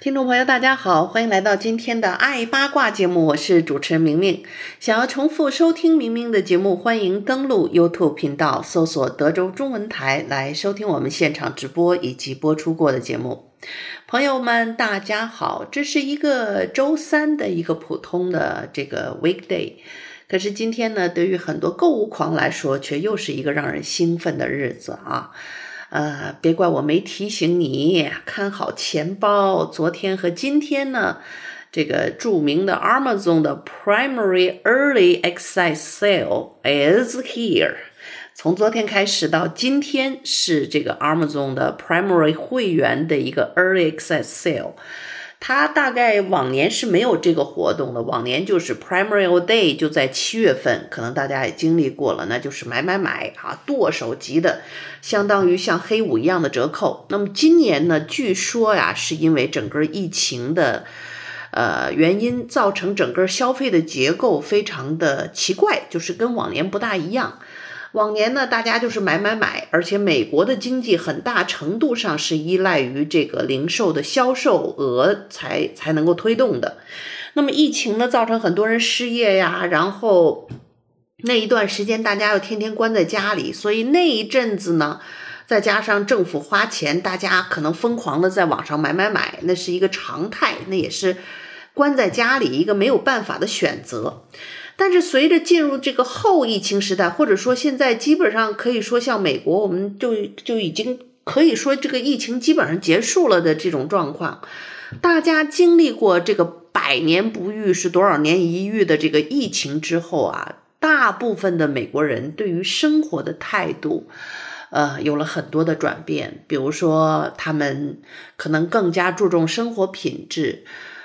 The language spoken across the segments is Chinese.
听众朋友，大家好，欢迎来到今天的爱八卦节目，我是主持人明明。想要重复收听明明的节目，欢迎登录 YouTube 频道，搜索德州中文台来收听我们现场直播以及播出过的节目。朋友们，大家好，这是一个周三的一个普通的这个 weekday，可是今天呢，对于很多购物狂来说，却又是一个让人兴奋的日子啊。呃，别怪我没提醒你，看好钱包。昨天和今天呢，这个著名的 Amazon 的 Primary Early Access Sale is here。从昨天开始到今天，是这个 Amazon 的 Primary 会员的一个 Early Access Sale。它大概往年是没有这个活动的，往年就是 Primary Day 就在七月份，可能大家也经历过了，那就是买买买啊，剁手级的，相当于像黑五一样的折扣。那么今年呢，据说呀，是因为整个疫情的呃原因，造成整个消费的结构非常的奇怪，就是跟往年不大一样。往年呢，大家就是买买买，而且美国的经济很大程度上是依赖于这个零售的销售额才才能够推动的。那么疫情呢，造成很多人失业呀，然后那一段时间大家又天天关在家里，所以那一阵子呢，再加上政府花钱，大家可能疯狂的在网上买买买，那是一个常态，那也是关在家里一个没有办法的选择。但是随着进入这个后疫情时代，或者说现在基本上可以说像美国，我们就就已经可以说这个疫情基本上结束了的这种状况，大家经历过这个百年不遇是多少年一遇的这个疫情之后啊，大部分的美国人对于生活的态度，呃，有了很多的转变，比如说他们可能更加注重生活品质，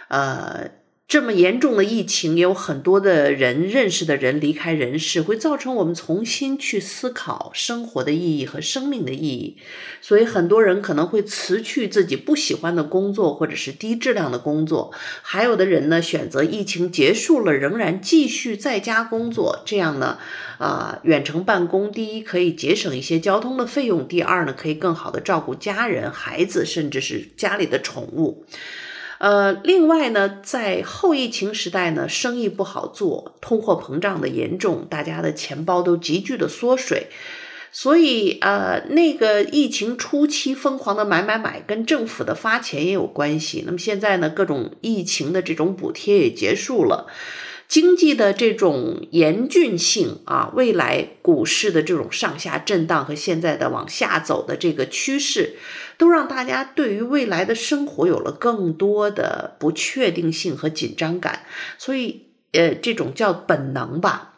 呃。这么严重的疫情，也有很多的人认识的人离开人世，会造成我们重新去思考生活的意义和生命的意义。所以很多人可能会辞去自己不喜欢的工作，或者是低质量的工作。还有的人呢，选择疫情结束了，仍然继续在家工作。这样呢，啊、远程办公，第一可以节省一些交通的费用，第二呢，可以更好的照顾家人、孩子，甚至是家里的宠物。呃，另外呢，在后疫情时代呢，生意不好做，通货膨胀的严重，大家的钱包都急剧的缩水，所以呃，那个疫情初期疯狂的买买买，跟政府的发钱也有关系。那么现在呢，各种疫情的这种补贴也结束了。经济的这种严峻性啊，未来股市的这种上下震荡和现在的往下走的这个趋势，都让大家对于未来的生活有了更多的不确定性和紧张感。所以，呃，这种叫本能吧，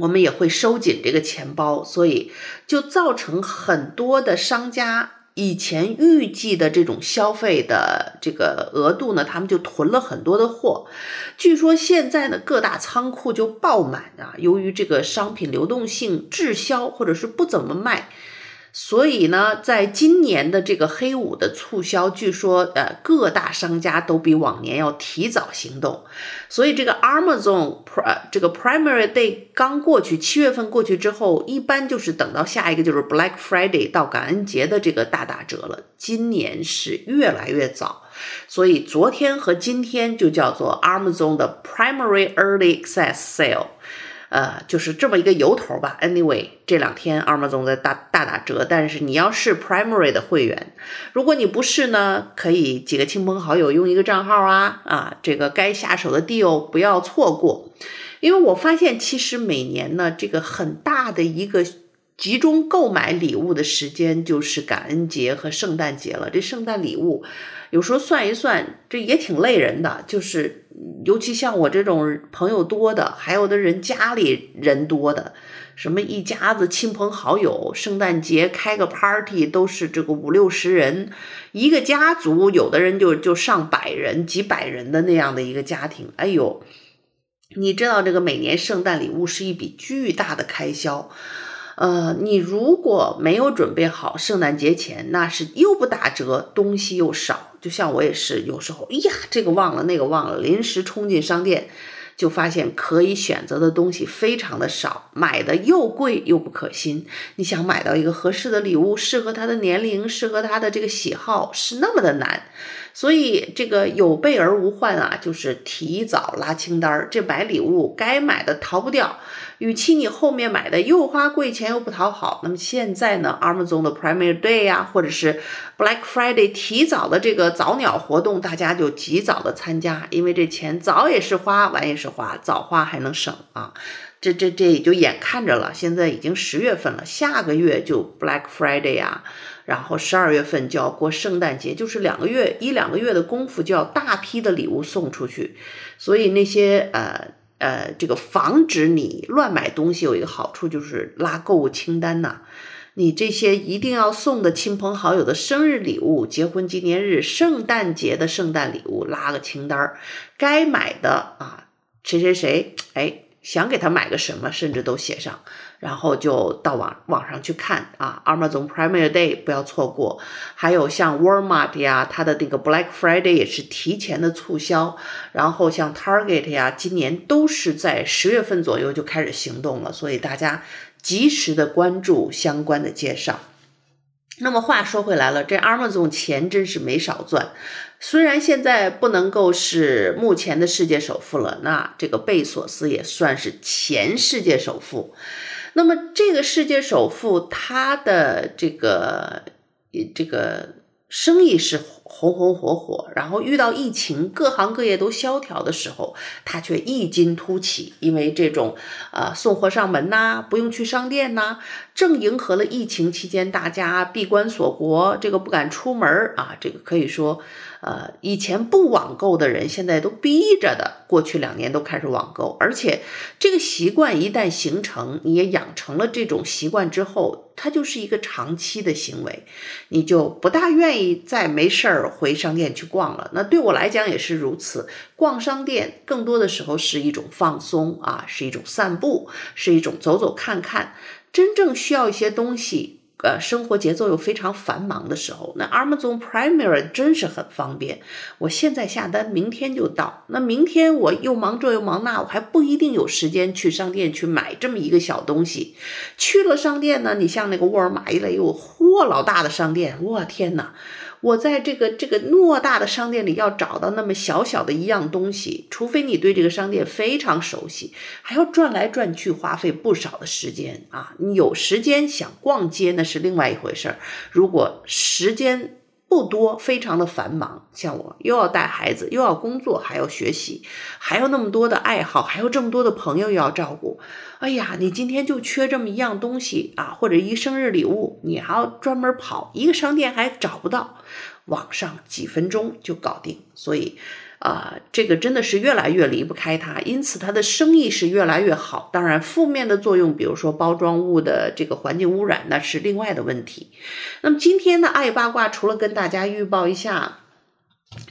我们也会收紧这个钱包，所以就造成很多的商家。以前预计的这种消费的这个额度呢，他们就囤了很多的货。据说现在呢，各大仓库就爆满啊，由于这个商品流动性滞销或者是不怎么卖。所以呢，在今年的这个黑五的促销，据说呃各大商家都比往年要提早行动。所以这个 Amazon Pr 这个 Primary Day 刚过去，七月份过去之后，一般就是等到下一个就是 Black Friday 到感恩节的这个大打折了。今年是越来越早，所以昨天和今天就叫做 Amazon 的 Primary Early Access Sale。呃，就是这么一个由头吧。Anyway，这两天 Amazon 在大大打折，但是你要是 Primary 的会员，如果你不是呢，可以几个亲朋好友用一个账号啊啊，这个该下手的 deal 不要错过。因为我发现其实每年呢，这个很大的一个集中购买礼物的时间就是感恩节和圣诞节了。这圣诞礼物有时候算一算，这也挺累人的。就是尤其像我这种朋友多的，还有的人家里人多的，什么一家子亲朋好友，圣诞节开个 party 都是这个五六十人，一个家族，有的人就就上百人、几百人的那样的一个家庭。哎呦，你知道这个每年圣诞礼物是一笔巨大的开销。呃，你如果没有准备好圣诞节前，那是又不打折，东西又少。就像我也是，有时候，哎呀，这个忘了，那个忘了，临时冲进商店，就发现可以选择的东西非常的少，买的又贵又不可心。你想买到一个合适的礼物，适合他的年龄，适合他的这个喜好，是那么的难。所以这个有备而无患啊，就是提早拉清单儿，这买礼物该买的逃不掉。与其你后面买的又花贵钱又不讨好，那么现在呢，Amazon 的 Prime Day 呀、啊，或者是 Black Friday 提早的这个早鸟活动，大家就及早的参加，因为这钱早也是花，晚也是花，早花还能省啊。这这这也就眼看着了，现在已经十月份了，下个月就 Black Friday 啊，然后十二月份就要过圣诞节，就是两个月一两个月的功夫就要大批的礼物送出去，所以那些呃。呃，这个防止你乱买东西有一个好处，就是拉购物清单呐。你这些一定要送的亲朋好友的生日礼物、结婚纪念日、圣诞节的圣诞礼物，拉个清单儿。该买的啊，谁谁谁，哎。想给他买个什么，甚至都写上，然后就到网网上去看啊。Amazon Prime Day 不要错过，还有像 Walmart 呀，它的那个 Black Friday 也是提前的促销。然后像 Target 呀，今年都是在十月份左右就开始行动了，所以大家及时的关注相关的介绍。那么话说回来了，这 Amazon 钱真是没少赚。虽然现在不能够是目前的世界首富了，那这个贝索斯也算是前世界首富。那么这个世界首富他的这个这个生意是红红火火，然后遇到疫情，各行各业都萧条的时候，他却异军突起，因为这种呃送货上门呐，不用去商店呐，正迎合了疫情期间大家闭关锁国，这个不敢出门啊，这个可以说。呃，以前不网购的人，现在都逼着的。过去两年都开始网购，而且这个习惯一旦形成，你也养成了这种习惯之后，它就是一个长期的行为，你就不大愿意再没事儿回商店去逛了。那对我来讲也是如此，逛商店更多的时候是一种放松啊，是一种散步，是一种走走看看。真正需要一些东西。呃，生活节奏又非常繁忙的时候，那 Amazon Prime 真是很方便。我现在下单，明天就到。那明天我又忙这又忙那，我还不一定有时间去商店去买这么一个小东西。去了商店呢，你像那个沃尔玛一类又货老大的商店，我天哪！我在这个这个偌大的商店里要找到那么小小的一样东西，除非你对这个商店非常熟悉，还要转来转去，花费不少的时间啊！你有时间想逛街那是另外一回事儿，如果时间不多，非常的繁忙，像我又要带孩子，又要工作，还要学习，还有那么多的爱好，还有这么多的朋友要照顾。哎呀，你今天就缺这么一样东西啊，或者一生日礼物，你还要专门跑一个商店还找不到，网上几分钟就搞定。所以。啊、这个真的是越来越离不开它，因此它的生意是越来越好。当然，负面的作用，比如说包装物的这个环境污染，那是另外的问题。那么今天的爱八卦，除了跟大家预报一下。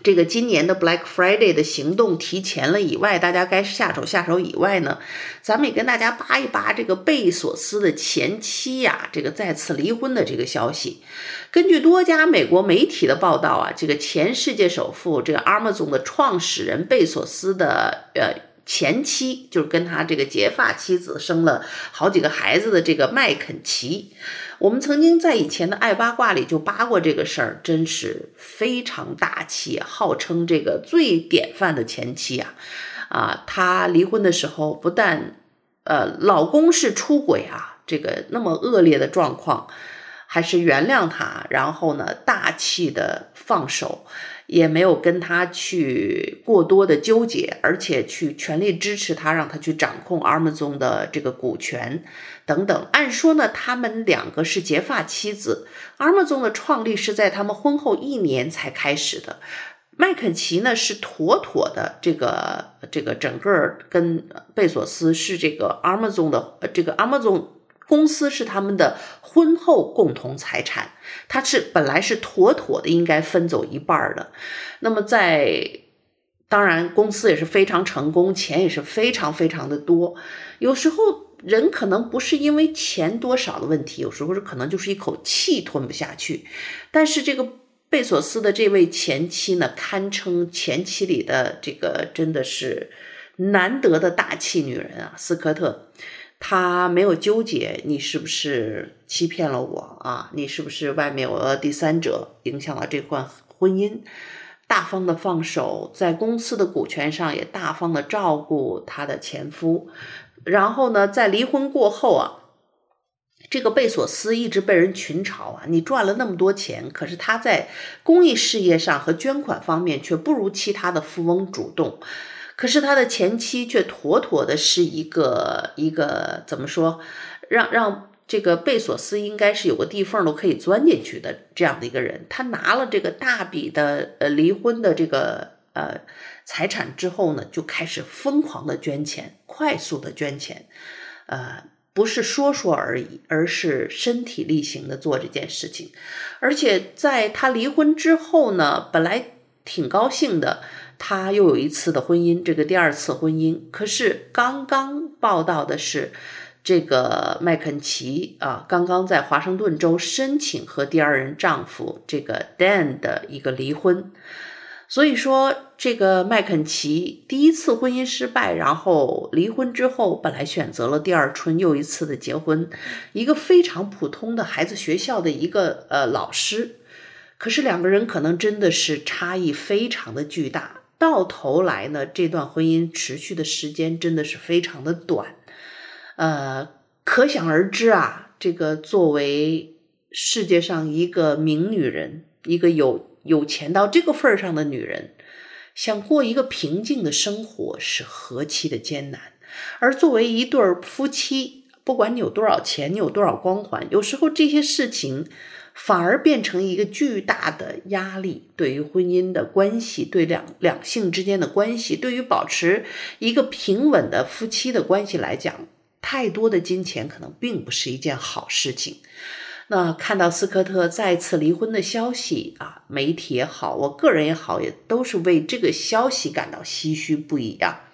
这个今年的 Black Friday 的行动提前了以外，大家该下手下手以外呢，咱们也跟大家扒一扒这个贝索斯的前妻呀，这个再次离婚的这个消息。根据多家美国媒体的报道啊，这个前世界首富，这个 Amazon 的创始人贝索斯的呃前妻，就是跟他这个结发妻子生了好几个孩子的这个麦肯齐。我们曾经在以前的爱八卦里就扒过这个事儿，真是非常大气，号称这个最典范的前妻啊！啊，她离婚的时候不但呃老公是出轨啊，这个那么恶劣的状况，还是原谅他，然后呢大气的放手，也没有跟他去过多的纠结，而且去全力支持他，让他去掌控 Amazon 的这个股权等等。按说呢，他们两个是结发妻子，Amazon 的创立是在他们婚后一年才开始的。麦肯齐呢是妥妥的这个这个整个跟贝索斯是这个 Amazon 的这个 Amazon。公司是他们的婚后共同财产，他是本来是妥妥的应该分走一半的。那么在当然公司也是非常成功，钱也是非常非常的多。有时候人可能不是因为钱多少的问题，有时候是可能就是一口气吞不下去。但是这个贝索斯的这位前妻呢，堪称前妻里的这个真的是难得的大气女人啊，斯科特。他没有纠结你是不是欺骗了我啊？你是不是外面有了第三者，影响了这段婚姻？大方的放手，在公司的股权上也大方的照顾他的前夫。然后呢，在离婚过后啊，这个贝索斯一直被人群嘲啊，你赚了那么多钱，可是他在公益事业上和捐款方面却不如其他的富翁主动。可是他的前妻却妥妥的是一个一个怎么说，让让这个贝索斯应该是有个地缝都可以钻进去的这样的一个人。他拿了这个大笔的呃离婚的这个呃财产之后呢，就开始疯狂的捐钱，快速的捐钱，呃，不是说说而已，而是身体力行的做这件事情。而且在他离婚之后呢，本来挺高兴的。他又有一次的婚姻，这个第二次婚姻。可是刚刚报道的是，这个麦肯齐啊，刚刚在华盛顿州申请和第二任丈夫这个 Dan 的一个离婚。所以说，这个麦肯齐第一次婚姻失败，然后离婚之后，本来选择了第二春，又一次的结婚，一个非常普通的孩子学校的一个呃老师。可是两个人可能真的是差异非常的巨大。到头来呢，这段婚姻持续的时间真的是非常的短，呃，可想而知啊，这个作为世界上一个名女人，一个有有钱到这个份儿上的女人，想过一个平静的生活是何其的艰难。而作为一对儿夫妻，不管你有多少钱，你有多少光环，有时候这些事情。反而变成一个巨大的压力，对于婚姻的关系，对两两性之间的关系，对于保持一个平稳的夫妻的关系来讲，太多的金钱可能并不是一件好事情。那看到斯科特再次离婚的消息啊，媒体也好，我个人也好，也都是为这个消息感到唏嘘不已啊。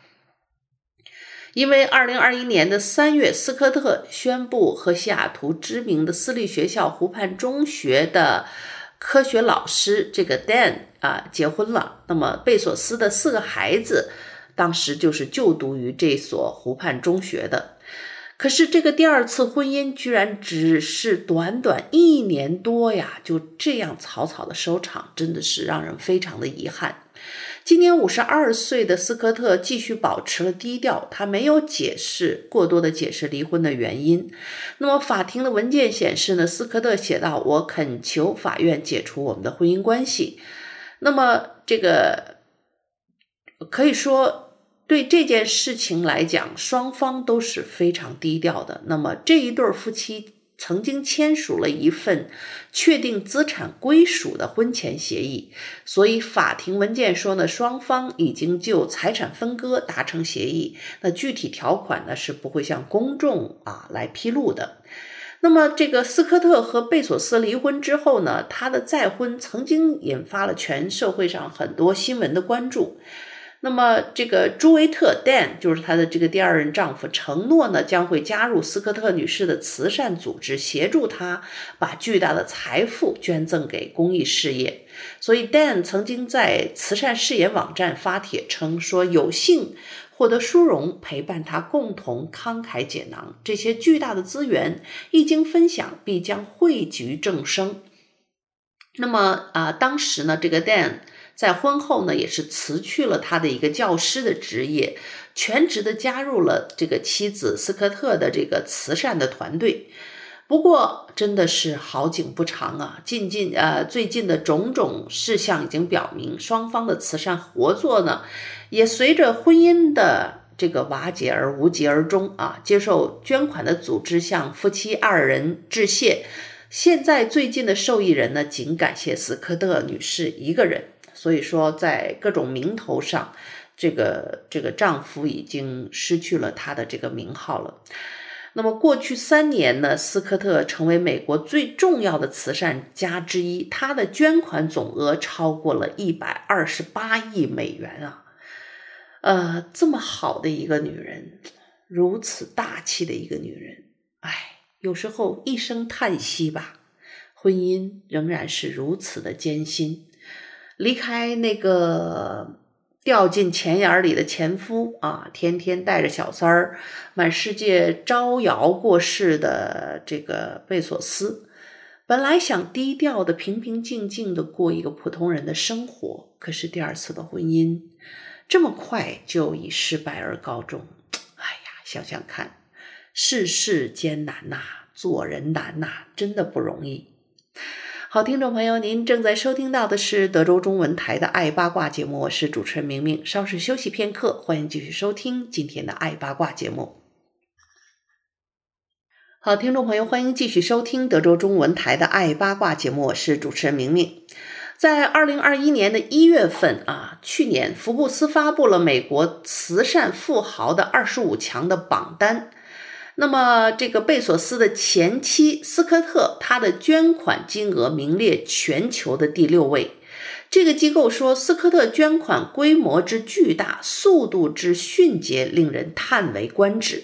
因为二零二一年的三月，斯科特宣布和西雅图知名的私立学校湖畔中学的科学老师这个 Dan 啊结婚了。那么贝索斯的四个孩子当时就是就读于这所湖畔中学的。可是这个第二次婚姻居然只是短短一年多呀，就这样草草的收场，真的是让人非常的遗憾。今年五十二岁的斯科特继续保持了低调，他没有解释过多的解释离婚的原因。那么法庭的文件显示呢，斯科特写道：“我恳求法院解除我们的婚姻关系。”那么这个可以说对这件事情来讲，双方都是非常低调的。那么这一对夫妻。曾经签署了一份确定资产归属的婚前协议，所以法庭文件说呢，双方已经就财产分割达成协议。那具体条款呢是不会向公众啊来披露的。那么这个斯科特和贝索斯离婚之后呢，他的再婚曾经引发了全社会上很多新闻的关注。那么，这个朱维特 Dan 就是他的这个第二任丈夫，承诺呢将会加入斯科特女士的慈善组织，协助她把巨大的财富捐赠给公益事业。所以，Dan 曾经在慈善事业网站发帖称说，有幸获得殊荣，陪伴他共同慷慨解囊，这些巨大的资源一经分享，必将汇聚正生。那么啊、当时呢，这个 Dan。在婚后呢，也是辞去了他的一个教师的职业，全职的加入了这个妻子斯科特的这个慈善的团队。不过，真的是好景不长啊！近近呃，最近的种种事项已经表明，双方的慈善合作呢，也随着婚姻的这个瓦解而无疾而终啊。接受捐款的组织向夫妻二人致谢。现在最近的受益人呢，仅感谢斯科特女士一个人。所以说，在各种名头上，这个这个丈夫已经失去了他的这个名号了。那么过去三年呢，斯科特成为美国最重要的慈善家之一，他的捐款总额超过了一百二十八亿美元啊！呃，这么好的一个女人，如此大气的一个女人，哎，有时候一声叹息吧，婚姻仍然是如此的艰辛，离开那个。掉进钱眼里的前夫啊，天天带着小三儿满世界招摇过市的这个贝索斯，本来想低调的、平平静静的过一个普通人的生活，可是第二次的婚姻这么快就以失败而告终。哎呀，想想看，世事艰难呐，做人难呐，真的不容易。好，听众朋友，您正在收听到的是德州中文台的《爱八卦》节目，我是主持人明明。稍事休息片刻，欢迎继续收听今天的《爱八卦》节目。好，听众朋友，欢迎继续收听德州中文台的《爱八卦》节目，我是主持人明明。在二零二一年的一月份啊，去年福布斯发布了美国慈善富豪的二十五强的榜单。那么，这个贝索斯的前妻斯科特，他的捐款金额名列全球的第六位。这个机构说，斯科特捐款规模之巨大，速度之迅捷，令人叹为观止。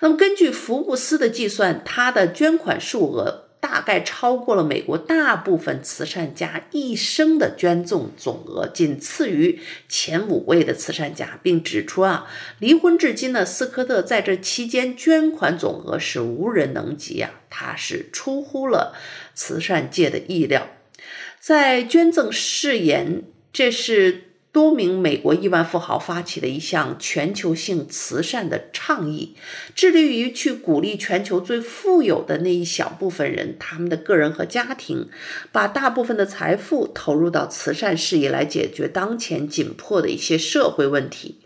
那么，根据福布斯的计算，他的捐款数额。大概超过了美国大部分慈善家一生的捐赠总额，仅次于前五位的慈善家，并指出啊，离婚至今呢，斯科特在这期间捐款总额是无人能及啊，他是出乎了慈善界的意料，在捐赠誓言，这是。多名美国亿万富豪发起的一项全球性慈善的倡议，致力于去鼓励全球最富有的那一小部分人，他们的个人和家庭，把大部分的财富投入到慈善事业，来解决当前紧迫的一些社会问题。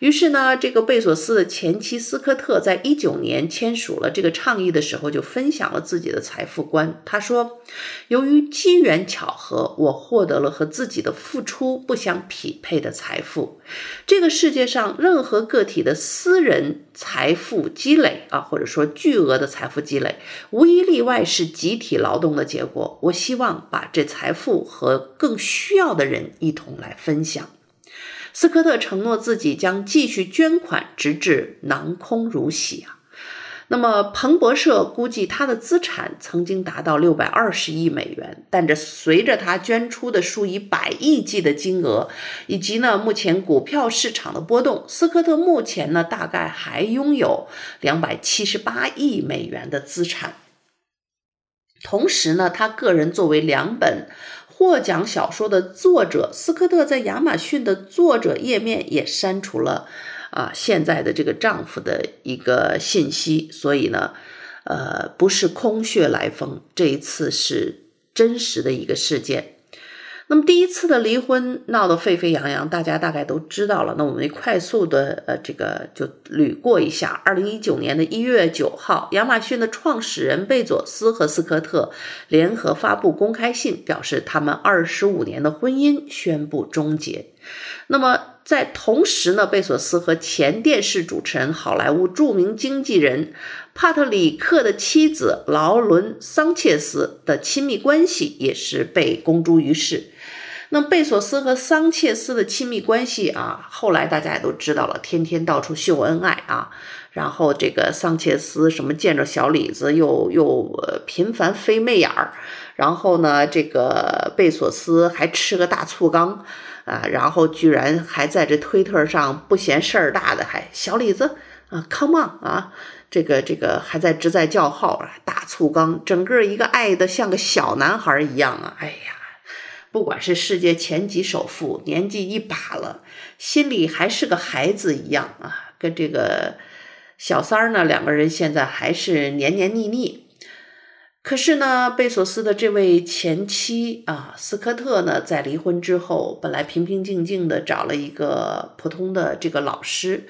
于是呢，这个贝索斯的前妻斯科特在一九年签署了这个倡议的时候，就分享了自己的财富观。他说：“由于机缘巧合，我获得了和自己的付出不相匹配的财富。这个世界上任何个体的私人财富积累啊，或者说巨额的财富积累，无一例外是集体劳动的结果。我希望把这财富和更需要的人一同来分享。”斯科特承诺自己将继续捐款，直至囊空如洗啊。那么，彭博社估计他的资产曾经达到六百二十亿美元，但这随着他捐出的数以百亿计的金额，以及呢目前股票市场的波动，斯科特目前呢大概还拥有两百七十八亿美元的资产。同时呢，他个人作为两本。获奖小说的作者斯科特在亚马逊的作者页面也删除了啊现在的这个丈夫的一个信息，所以呢，呃，不是空穴来风，这一次是真实的一个事件。那么第一次的离婚闹得沸沸扬扬，大家大概都知道了。那我们快速的呃这个就捋过一下。二零一九年的一月九号，亚马逊的创始人贝佐斯和斯科特联合发布公开信，表示他们二十五年的婚姻宣布终结。那么在同时呢，贝索斯和前电视主持人、好莱坞著名经纪人帕特里克的妻子劳伦·桑切斯的亲密关系也是被公诸于世。那贝索斯和桑切斯的亲密关系啊，后来大家也都知道了，天天到处秀恩爱啊。然后这个桑切斯什么见着小李子又又频繁飞媚眼儿，然后呢，这个贝索斯还吃个大醋缸啊，然后居然还在这推特上不嫌事儿大的还小李子啊，come on 啊，这个这个还在直在叫号，大醋缸，整个一个爱得像个小男孩一样啊，哎呀。不管是世界前几首富，年纪一把了，心里还是个孩子一样啊，跟这个小三儿呢，两个人现在还是黏黏腻腻。可是呢，贝索斯的这位前妻啊，斯科特呢，在离婚之后，本来平平静静的找了一个普通的这个老师，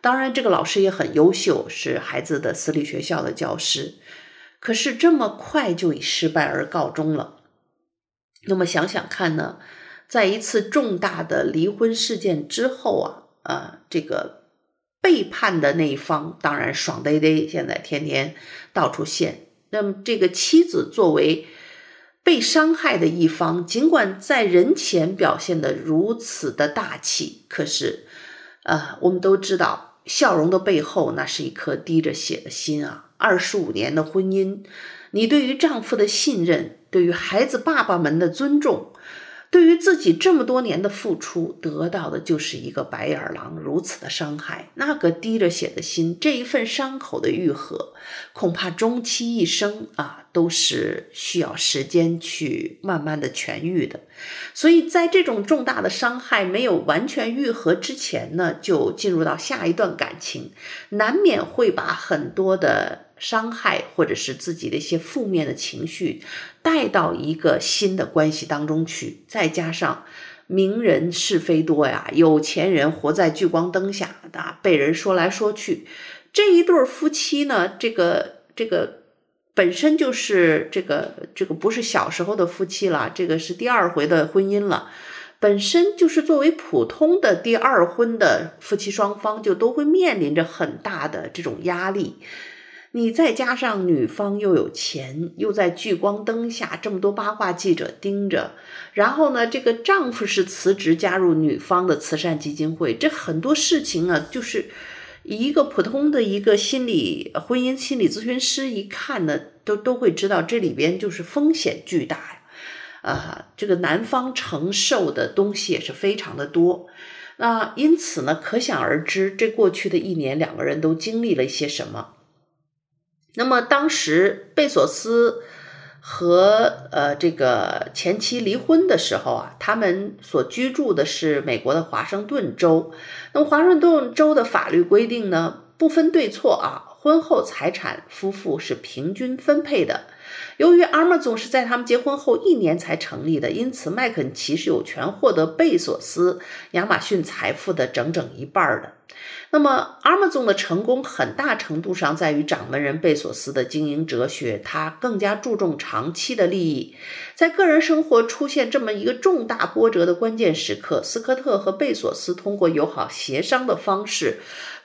当然这个老师也很优秀，是孩子的私立学校的教师。可是这么快就以失败而告终了。那么想想看呢，在一次重大的离婚事件之后啊，啊，这个背叛的那一方当然爽呆呆，现在天天到处现。那么，这个妻子作为被伤害的一方，尽管在人前表现得如此的大气，可是，呃，我们都知道，笑容的背后，那是一颗滴着血的心啊！二十五年的婚姻，你对于丈夫的信任，对于孩子爸爸们的尊重。对于自己这么多年的付出，得到的就是一个白眼狼如此的伤害，那个滴着血的心，这一份伤口的愈合，恐怕终其一生啊，都是需要时间去慢慢的痊愈的。所以在这种重大的伤害没有完全愈合之前呢，就进入到下一段感情，难免会把很多的。伤害或者是自己的一些负面的情绪带到一个新的关系当中去，再加上名人是非多呀，有钱人活在聚光灯下的，被人说来说去，这一对夫妻呢，这个这个本身就是这个这个不是小时候的夫妻了，这个是第二回的婚姻了，本身就是作为普通的第二婚的夫妻双方，就都会面临着很大的这种压力。你再加上女方又有钱，又在聚光灯下，这么多八卦记者盯着，然后呢，这个丈夫是辞职加入女方的慈善基金会，这很多事情啊，就是一个普通的一个心理婚姻心理咨询师一看呢，都都会知道这里边就是风险巨大呀，啊，这个男方承受的东西也是非常的多，那因此呢，可想而知，这过去的一年，两个人都经历了一些什么。那么当时贝索斯和呃这个前妻离婚的时候啊，他们所居住的是美国的华盛顿州。那么华盛顿州的法律规定呢，不分对错啊，婚后财产夫妇是平均分配的。由于 Amazon 是在他们结婚后一年才成立的，因此麦肯齐是有权获得贝索斯亚马逊财富的整整一半的。那么，Amazon 的成功很大程度上在于掌门人贝索斯的经营哲学，他更加注重长期的利益。在个人生活出现这么一个重大波折的关键时刻，斯科特和贝索斯通过友好协商的方式。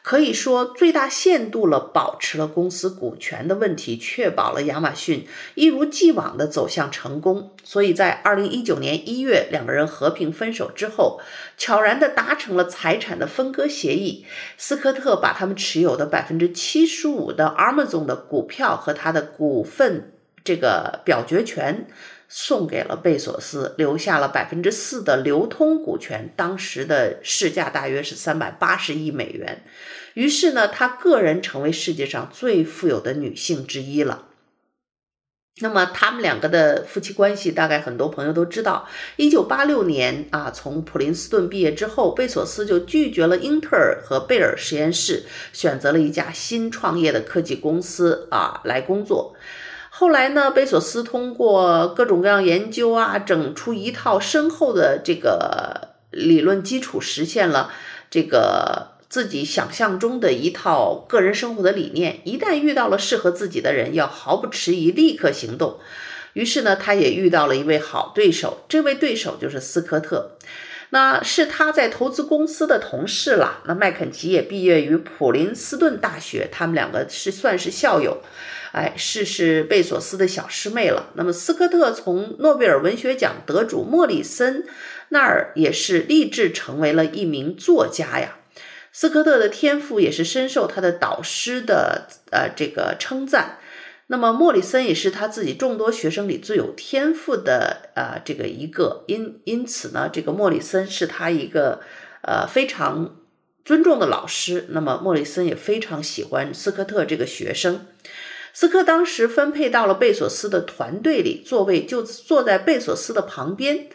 可以说，最大限度了保持了公司股权的问题，确保了亚马逊一如既往的走向成功。所以在二零一九年一月，两个人和平分手之后，悄然地达成了财产的分割协议。斯科特把他们持有的百分之七十五的 Amazon 的股票和他的股份这个表决权。送给了贝索斯，留下了百分之四的流通股权，当时的市价大约是三百八十亿美元。于是呢，他个人成为世界上最富有的女性之一了。那么，他们两个的夫妻关系，大概很多朋友都知道。一九八六年啊，从普林斯顿毕业之后，贝索斯就拒绝了英特尔和贝尔实验室，选择了一家新创业的科技公司啊来工作。后来呢，贝索斯通过各种各样研究啊，整出一套深厚的这个理论基础，实现了这个自己想象中的一套个人生活的理念。一旦遇到了适合自己的人，要毫不迟疑，立刻行动。于是呢，他也遇到了一位好对手，这位对手就是斯科特，那是他在投资公司的同事了。那麦肯齐也毕业于普林斯顿大学，他们两个是算是校友。哎，是是贝索斯的小师妹了。那么斯科特从诺贝尔文学奖得主莫里森那儿也是立志成为了一名作家呀。斯科特的天赋也是深受他的导师的呃这个称赞。那么莫里森也是他自己众多学生里最有天赋的呃这个一个，因因此呢，这个莫里森是他一个呃非常尊重的老师。那么莫里森也非常喜欢斯科特这个学生。斯科当时分配到了贝索斯的团队里，座位就坐在贝索斯的旁边，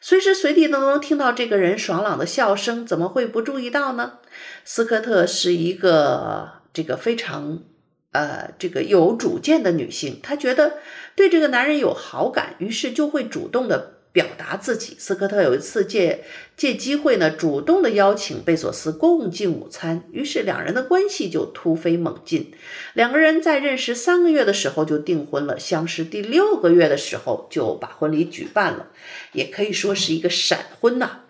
随时随地都能听到这个人爽朗的笑声，怎么会不注意到呢？斯科特是一个这个非常呃这个有主见的女性，她觉得对这个男人有好感，于是就会主动的。表达自己，斯科特有一次借借机会呢，主动的邀请贝索斯共进午餐，于是两人的关系就突飞猛进。两个人在认识三个月的时候就订婚了，相识第六个月的时候就把婚礼举办了，也可以说是一个闪婚呐、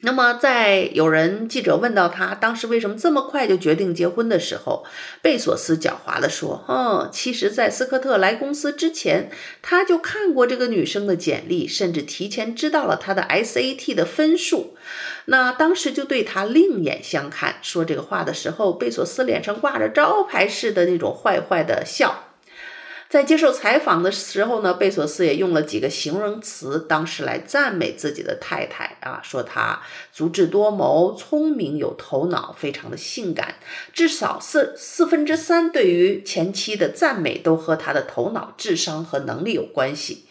那么，在有人记者问到他当时为什么这么快就决定结婚的时候，贝索斯狡猾地说：“嗯，其实，在斯科特来公司之前，他就看过这个女生的简历，甚至提前知道了她的 SAT 的分数。那当时就对她另眼相看。”说这个话的时候，贝索斯脸上挂着招牌式的那种坏坏的笑。在接受采访的时候呢，贝索斯也用了几个形容词，当时来赞美自己的太太啊，说她足智多谋、聪明有头脑，非常的性感。至少四四分之三对于前妻的赞美都和她的头脑、智商和能力有关系。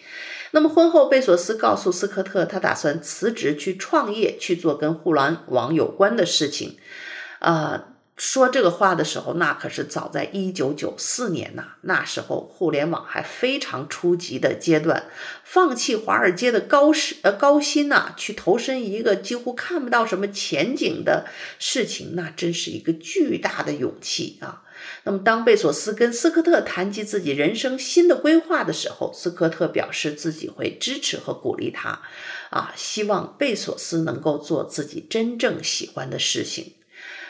那么婚后，贝索斯告诉斯科特，他打算辞职去创业，去做跟互联网有关的事情，啊、呃。说这个话的时候，那可是早在一九九四年呐，那时候互联网还非常初级的阶段，放弃华尔街的高薪呃高薪呐，去投身一个几乎看不到什么前景的事情，那真是一个巨大的勇气啊。那么，当贝索斯跟斯科特谈及自己人生新的规划的时候，斯科特表示自己会支持和鼓励他，啊，希望贝索斯能够做自己真正喜欢的事情。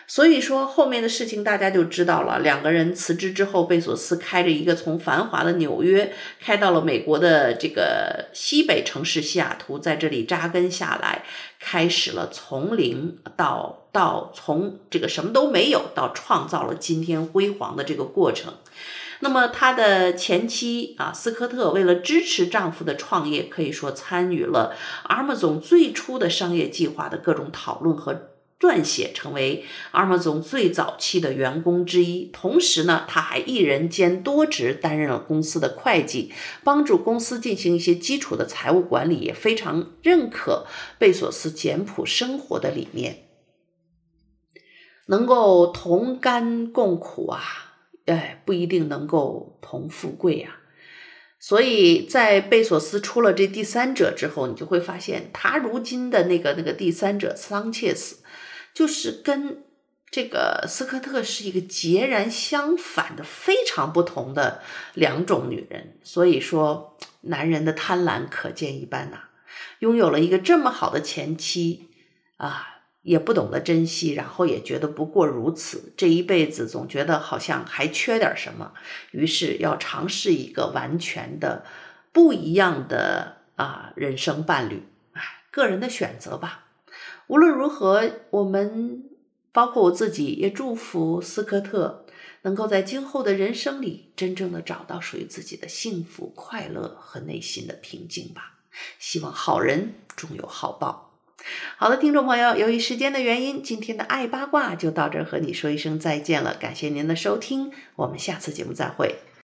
所以说，后面的事情大家就知道了。两个人辞职之后，贝索斯开着一个从繁华的纽约开到了美国的这个西北城市西雅图，在这里扎根下来，开始了从零到到从这个什么都没有到创造了今天辉煌的这个过程。那么，他的前妻啊，斯科特为了支持丈夫的创业，可以说参与了 Amazon 最初的商业计划的各种讨论和。撰写成为 Amazon 最早期的员工之一，同时呢，他还一人兼多职，担任了公司的会计，帮助公司进行一些基础的财务管理，也非常认可贝索斯简朴生活的理念，能够同甘共苦啊，哎，不一定能够同富贵啊。所以在贝索斯出了这第三者之后，你就会发现他如今的那个那个第三者桑切斯。就是跟这个斯科特是一个截然相反的、非常不同的两种女人，所以说男人的贪婪可见一斑呐、拥有了一个这么好的前妻啊，也不懂得珍惜，然后也觉得不过如此，这一辈子总觉得好像还缺点什么，于是要尝试一个完全的不一样的啊人生伴侣，哎，个人的选择吧。无论如何，我们包括我自己也祝福斯科特能够在今后的人生里真正的找到属于自己的幸福、快乐和内心的平静吧。希望好人终有好报。好的，听众朋友，由于时间的原因，今天的爱八卦就到这儿，和你说一声再见了。感谢您的收听，我们下次节目再会。